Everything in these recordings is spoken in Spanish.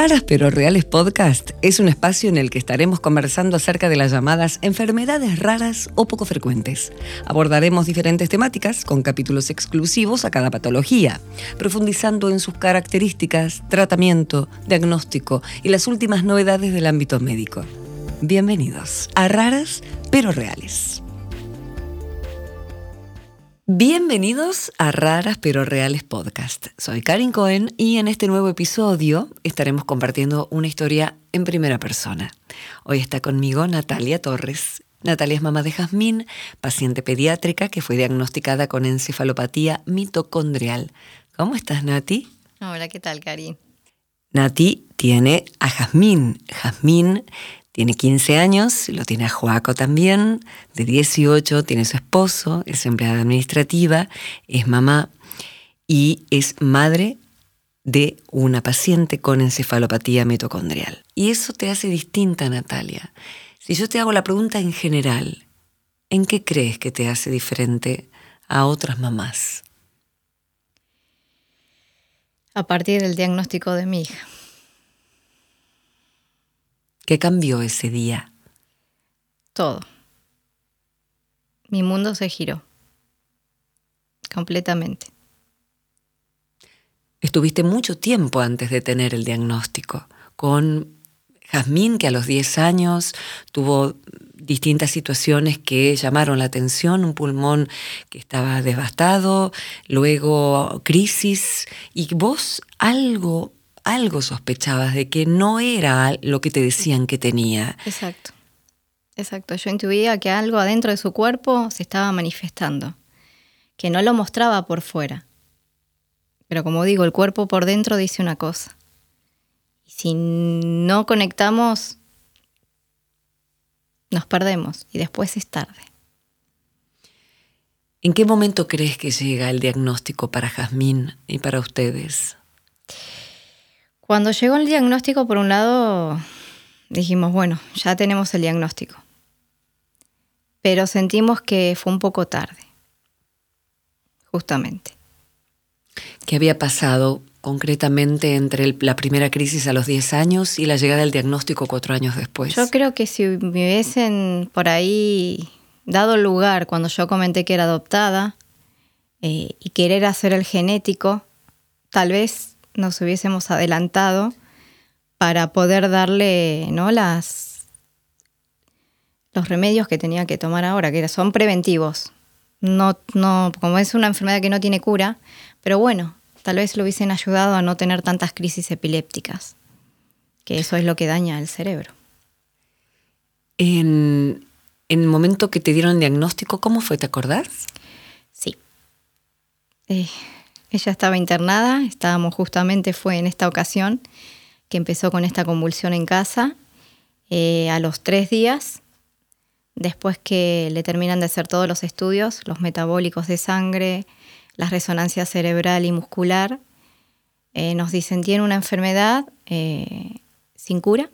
Raras pero Reales Podcast es un espacio en el que estaremos conversando acerca de las llamadas enfermedades raras o poco frecuentes. Abordaremos diferentes temáticas con capítulos exclusivos a cada patología, profundizando en sus características, tratamiento, diagnóstico y las últimas novedades del ámbito médico. Bienvenidos a Raras pero Reales. Bienvenidos a Raras pero Reales Podcast. Soy Karin Cohen y en este nuevo episodio estaremos compartiendo una historia en primera persona. Hoy está conmigo Natalia Torres. Natalia es mamá de Jazmín, paciente pediátrica que fue diagnosticada con encefalopatía mitocondrial. ¿Cómo estás, Nati? Hola, ¿qué tal, Karin? Nati tiene a Jazmín. Jazmín tiene 15 años, lo tiene a Joaco también, de 18, tiene su esposo, es empleada administrativa, es mamá y es madre de una paciente con encefalopatía mitocondrial. Y eso te hace distinta, Natalia. Si yo te hago la pregunta en general, ¿en qué crees que te hace diferente a otras mamás? A partir del diagnóstico de mi hija. ¿Qué cambió ese día? Todo. Mi mundo se giró. Completamente. Estuviste mucho tiempo antes de tener el diagnóstico, con Jazmín, que a los 10 años tuvo distintas situaciones que llamaron la atención, un pulmón que estaba devastado, luego crisis, y vos algo algo sospechabas de que no era lo que te decían que tenía. Exacto. Exacto. Yo intuía que algo adentro de su cuerpo se estaba manifestando, que no lo mostraba por fuera. Pero como digo, el cuerpo por dentro dice una cosa. Y si no conectamos, nos perdemos y después es tarde. ¿En qué momento crees que llega el diagnóstico para Jazmín y para ustedes? Cuando llegó el diagnóstico, por un lado, dijimos, bueno, ya tenemos el diagnóstico. Pero sentimos que fue un poco tarde, justamente. ¿Qué había pasado concretamente entre la primera crisis a los 10 años y la llegada del diagnóstico cuatro años después? Yo creo que si me hubiesen por ahí dado lugar cuando yo comenté que era adoptada eh, y querer hacer el genético, tal vez nos hubiésemos adelantado para poder darle ¿no? Las, los remedios que tenía que tomar ahora, que son preventivos. No, no, como es una enfermedad que no tiene cura, pero bueno, tal vez lo hubiesen ayudado a no tener tantas crisis epilépticas, que eso es lo que daña el cerebro. En, en el momento que te dieron el diagnóstico, ¿cómo fue? ¿Te acordás? Sí. Eh, ella estaba internada, estábamos justamente, fue en esta ocasión que empezó con esta convulsión en casa. Eh, a los tres días, después que le terminan de hacer todos los estudios, los metabólicos de sangre, la resonancia cerebral y muscular, eh, nos dicen tiene una enfermedad eh, sin cura,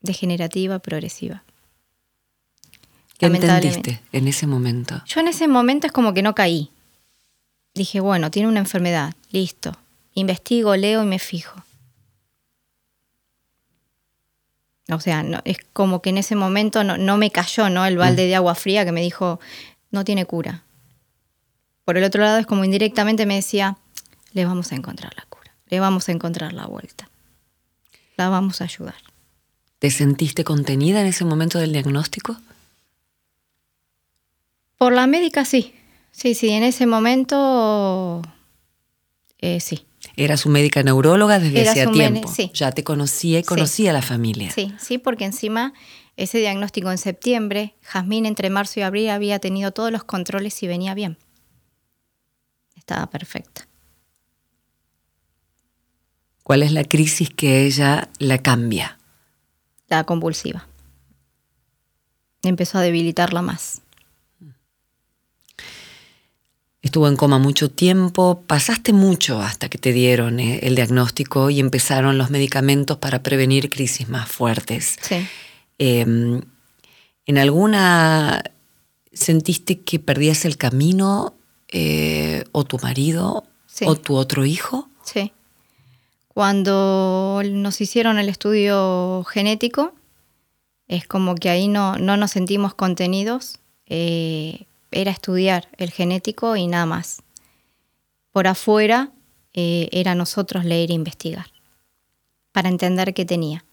degenerativa, progresiva. ¿Qué entendiste en ese momento? Yo en ese momento es como que no caí dije, bueno, tiene una enfermedad, listo. Investigo, leo y me fijo. O sea, no, es como que en ese momento no, me cayó ¿no? el balde mm. de agua fría que me dijo, no tiene cura. Por el otro lado es como indirectamente me decía, le vamos a encontrar la cura, le vamos a encontrar la vuelta, la vamos a ayudar. ¿Te sentiste contenida en ese momento del diagnóstico? Por la médica sí, Sí, sí, en ese momento eh, sí. Era su médica neuróloga desde hacía tiempo. Sí. Ya te conocía y conocía a la familia. Sí, sí, porque encima ese diagnóstico en septiembre, Jazmín entre marzo y abril había tenido todos los controles y venía bien. Estaba perfecta. ¿Cuál es la crisis que ella la cambia? La convulsiva. Empezó a debilitarla más. Estuvo en coma mucho tiempo, pasaste mucho hasta que te dieron eh, el diagnóstico y empezaron los medicamentos para prevenir crisis más fuertes. Sí. Em, ¿En alguna sentiste que perdías el camino eh, o tu marido o tu otro hijo? Sí. Cuando nos hicieron el estudio genético, es como que ahí no, no nos sentimos contenidos. Eh, era estudiar el genético y nada más. Por afuera eh, era nosotros leer e investigar para entender qué tenía.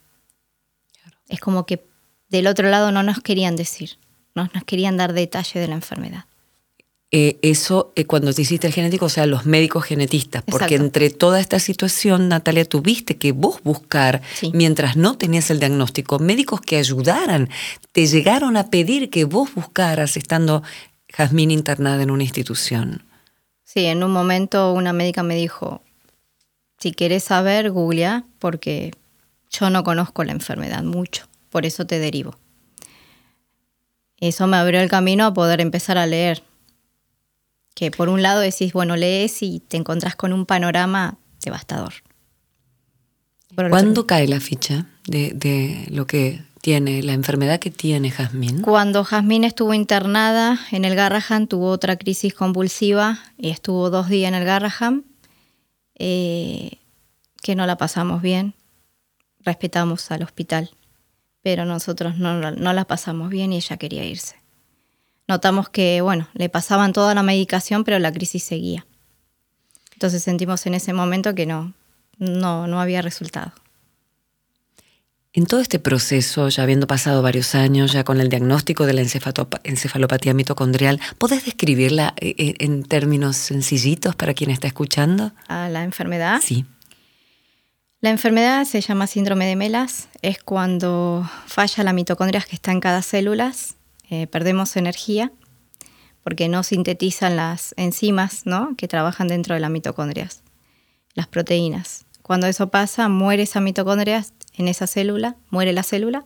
Es como que del otro lado no nos querían decir, no nos querían dar detalle de la enfermedad. Eh, eso eh, cuando te hiciste el genético, o sea, los médicos genetistas, porque entre toda esta situación, Natalia, tuviste que vos buscar, mientras no tenías el diagnóstico, médicos que ayudaran, te llegaron a pedir que vos buscaras estando Jazmín internada en una institución. Sí, en un momento una médica me dijo, si querés saber, googlea, porque yo no conozco la enfermedad mucho, por eso te derivo. Eso me abrió el camino a poder empezar a leer. Que por un lado decís, bueno, lees y te encontrás con un panorama devastador. ¿Cuándo cae la ficha de, de, lo que tiene, la enfermedad que tiene Jazmín? Cuando Jazmín estuvo internada en el Garrahan, tuvo otra crisis convulsiva y estuvo dos días en el Garrahan, eh, que no la pasamos bien respetamos al hospital, pero nosotros no, la pasamos bien y ella quería irse. Notamos que, bueno, le pasaban toda la medicación, pero la crisis seguía. Entonces sentimos en ese momento que no, no, no había resultado. En todo este proceso, ya habiendo pasado varios años, ya con el diagnóstico de la encefalopatía mitocondrial, ¿podés describirla eh, eh, en términos sencillitos para quien está escuchando? ¿A la enfermedad? Sí. La enfermedad se llama síndrome de Melas, es cuando falla la mitocondria que está en cada célula, eh, perdemos energía porque no sintetizan las enzimas ¿no? que trabajan dentro de la mitocondria, las proteínas. Cuando eso pasa, muere esa mitocondria en esa célula, muere la célula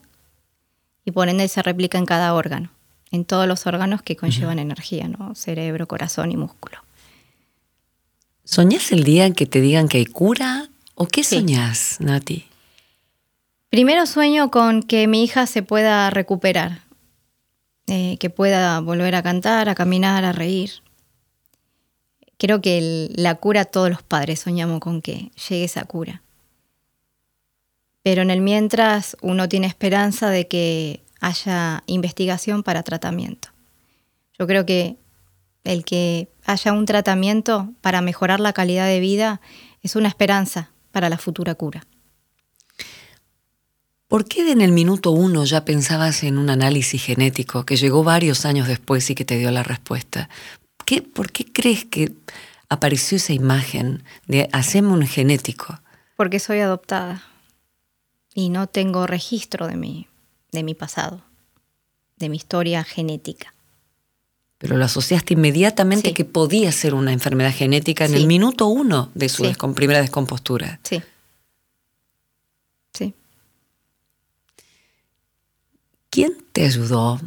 y por ende se replica en cada órgano, en todos los órganos que conllevan energía, ¿no? cerebro, corazón y músculo. ¿Soñás el día en que te digan que hay cura ¿O qué soñás, Nati? Primero sueño con que mi hija se pueda recuperar, eh, que pueda volver a cantar, a caminar, a reír. Creo que la cura todos los padres soñamos con que llegue esa cura. Pero en el mientras uno tiene esperanza de que haya investigación para tratamiento. Yo creo que el que haya un tratamiento para mejorar la calidad de vida es una esperanza para la futura cura. ¿Por qué en el minuto uno ya pensabas en un análisis genético que llegó varios años después y que te dio la respuesta? ¿Qué, ¿Por qué crees que apareció esa imagen de hacemos un genético? Porque soy adoptada y no tengo registro de mi, de mi pasado, de mi historia genética. Pero lo asociaste inmediatamente que podía ser una enfermedad genética en el minuto uno de su primera descompostura. Sí. Sí. ¿Quién te ayudó?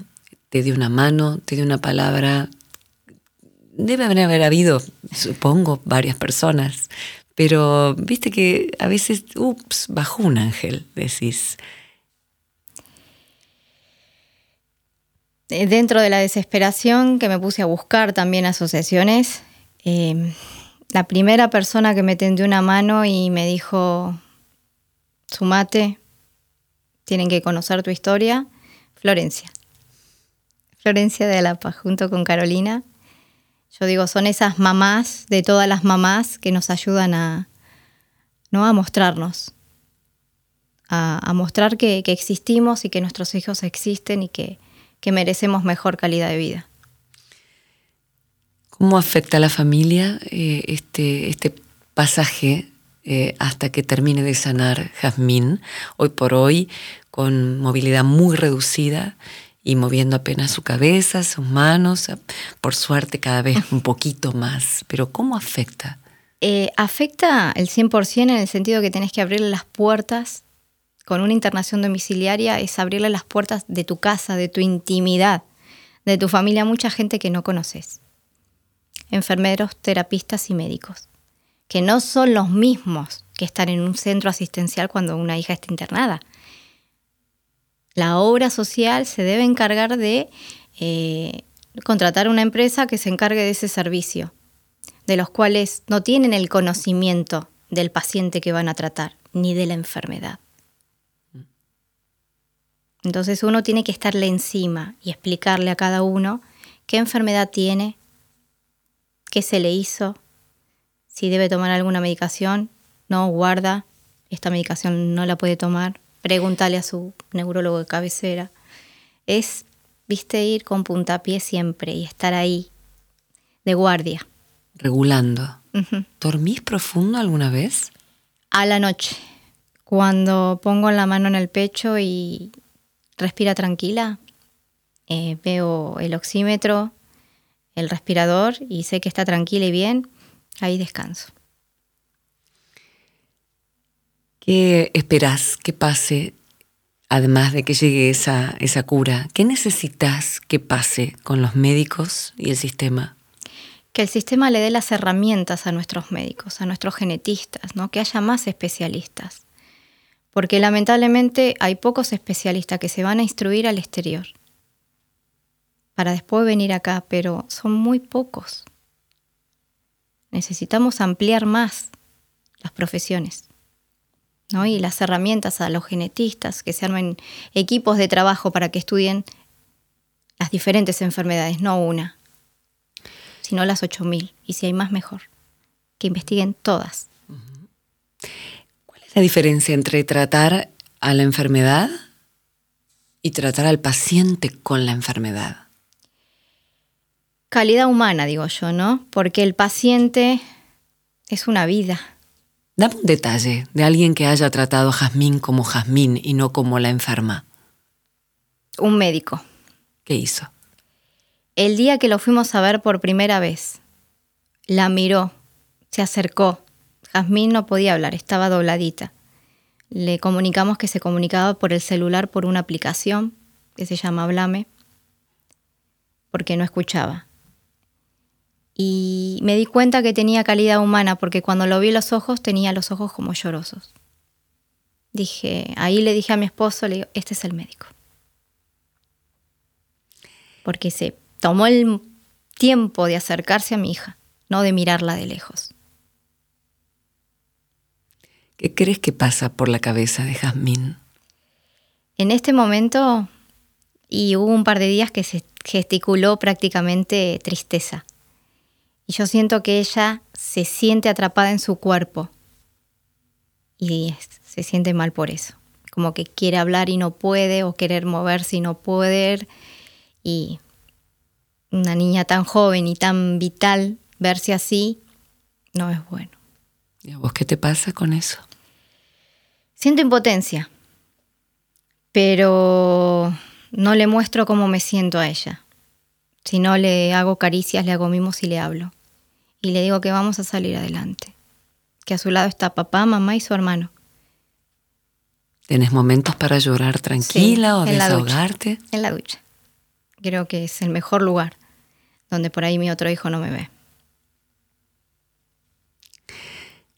¿Te dio una mano? ¿Te dio una palabra? Debe haber habido, supongo, varias personas. Pero viste que a veces, ups, bajó un ángel, decís. Eh, dentro de la desesperación que me puse a buscar también asociaciones, em, la primera persona que me tendió una mano y me dijo, sumate, tienen que conocer tu historia, Florencia. Florencia de Alapa, junto con Carolina. Yo digo, son esas mamás de todas las mamás que nos ayudan a, ¿no? a mostrarnos, a, mostrar que existimos y que nuestros hijos existen y que, que merecemos mejor calidad de vida. ¿Cómo afecta a la familia eh, este, este pasaje eh, hasta que termine de sanar Jazmín, hoy por hoy, con movilidad muy reducida y moviendo apenas su cabeza, sus manos, por suerte cada vez un poquito más? Pero ¿cómo afecta? Eh, afecta el 100% en el sentido que tenés que abrirle las puertas con una internación domiciliaria es abrirle las puertas de tu casa, de tu intimidad, de tu familia a mucha gente que no conoces. Enfermeros, terapistas y médicos, que no son los mismos que están en un centro asistencial cuando una hija está internada. La obra social se debe encargar de eh, contratar una empresa que se encargue de ese servicio, de los cuales no tienen el conocimiento del paciente que van a tratar, ni de la enfermedad. Entonces uno tiene que estarle encima y explicarle a cada uno qué enfermedad tiene, qué se le hizo, si debe tomar alguna medicación, no, guarda, esta medicación no la puede tomar, pregúntale a su neurólogo de cabecera. Es, viste, ir con puntapié siempre y estar ahí, de guardia. Regulando. ¿Dormís profundo alguna vez? A la noche, cuando pongo la mano en el pecho y respira tranquila, eh, veo el oxímetro, el respirador y sé que está tranquila y bien, ahí descanso. ¿Qué esperas que pase, además de que llegue esa, esa cura? ¿Qué necesitas que pase con los médicos y el sistema? Que el sistema le dé las herramientas a nuestros médicos, a nuestros genetistas, ¿no? que haya más especialistas. Porque lamentablemente hay pocos especialistas que se van a instruir al exterior para después venir acá, pero son muy pocos. Necesitamos ampliar más las profesiones. Y las herramientas a los genetistas, que se armen equipos de trabajo para que estudien las diferentes enfermedades, no una, sino las 8.000. Y si hay más, mejor. Que investiguen todas. ¿Cuál es la diferencia entre tratar a la enfermedad y tratar al paciente con la enfermedad? Calidad humana, digo yo, ¿no? Porque el paciente es una vida Dame un detalle de alguien que haya tratado a Jazmín como Jazmín y no como la enferma. Un médico. ¿Qué hizo? El día que lo fuimos a ver por primera vez, la miró, se acercó. Jazmín no podía hablar, estaba dobladita. Le comunicamos que se comunicaba por el celular por una aplicación que se llama Hablame, porque no escuchaba y me di cuenta que tenía calidad humana porque cuando lo vi los ojos tenía los ojos como llorosos. Dije, ahí le dije a mi esposo, le digo, este es el médico. Porque se tomó el tiempo de acercarse a mi hija, no de mirarla de lejos. ¿Qué crees que pasa por la cabeza de Jazmín? En este momento, y hubo un par de días que se gesticuló prácticamente tristeza y yo siento que ella se siente atrapada en su cuerpo y se siente mal por eso. Como que quiere hablar y no puede, o querer moverse y no poder. Y una niña tan joven y tan vital, verse así, no es bueno. ¿Y a vos qué te pasa con eso? Siento impotencia, pero no le muestro cómo me siento a ella. Si no le hago caricias, le hago mimos y le hablo. Y le digo que vamos a salir adelante. Que a su lado está papá, mamá y su hermano. ¿Tienes momentos para llorar tranquila o en desahogarte? La en la ducha. Creo que es el mejor lugar donde por ahí mi otro hijo no me ve.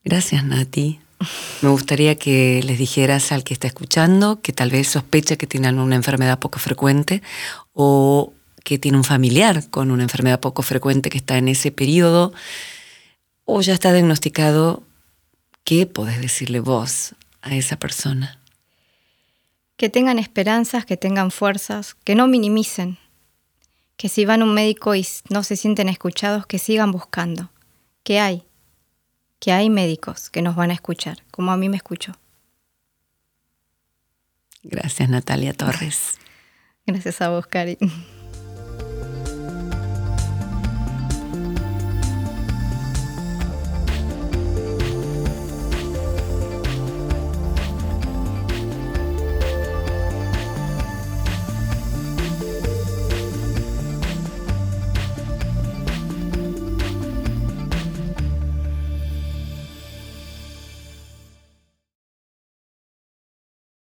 Gracias, Nati. Me gustaría que les dijeras al que está escuchando que tal vez sospecha que tienen una enfermedad poco frecuente o que tiene un familiar con una enfermedad poco frecuente que está en ese periodo, o ya está diagnosticado, ¿qué podés decirle vos a esa persona? Que tengan esperanzas, que tengan fuerzas, que no minimicen, que si van a un médico y no se sienten escuchados, que sigan buscando, que hay, que hay médicos que nos van a escuchar, como a mí me escuchó. Gracias, Natalia Torres. Gracias a vos, Cari.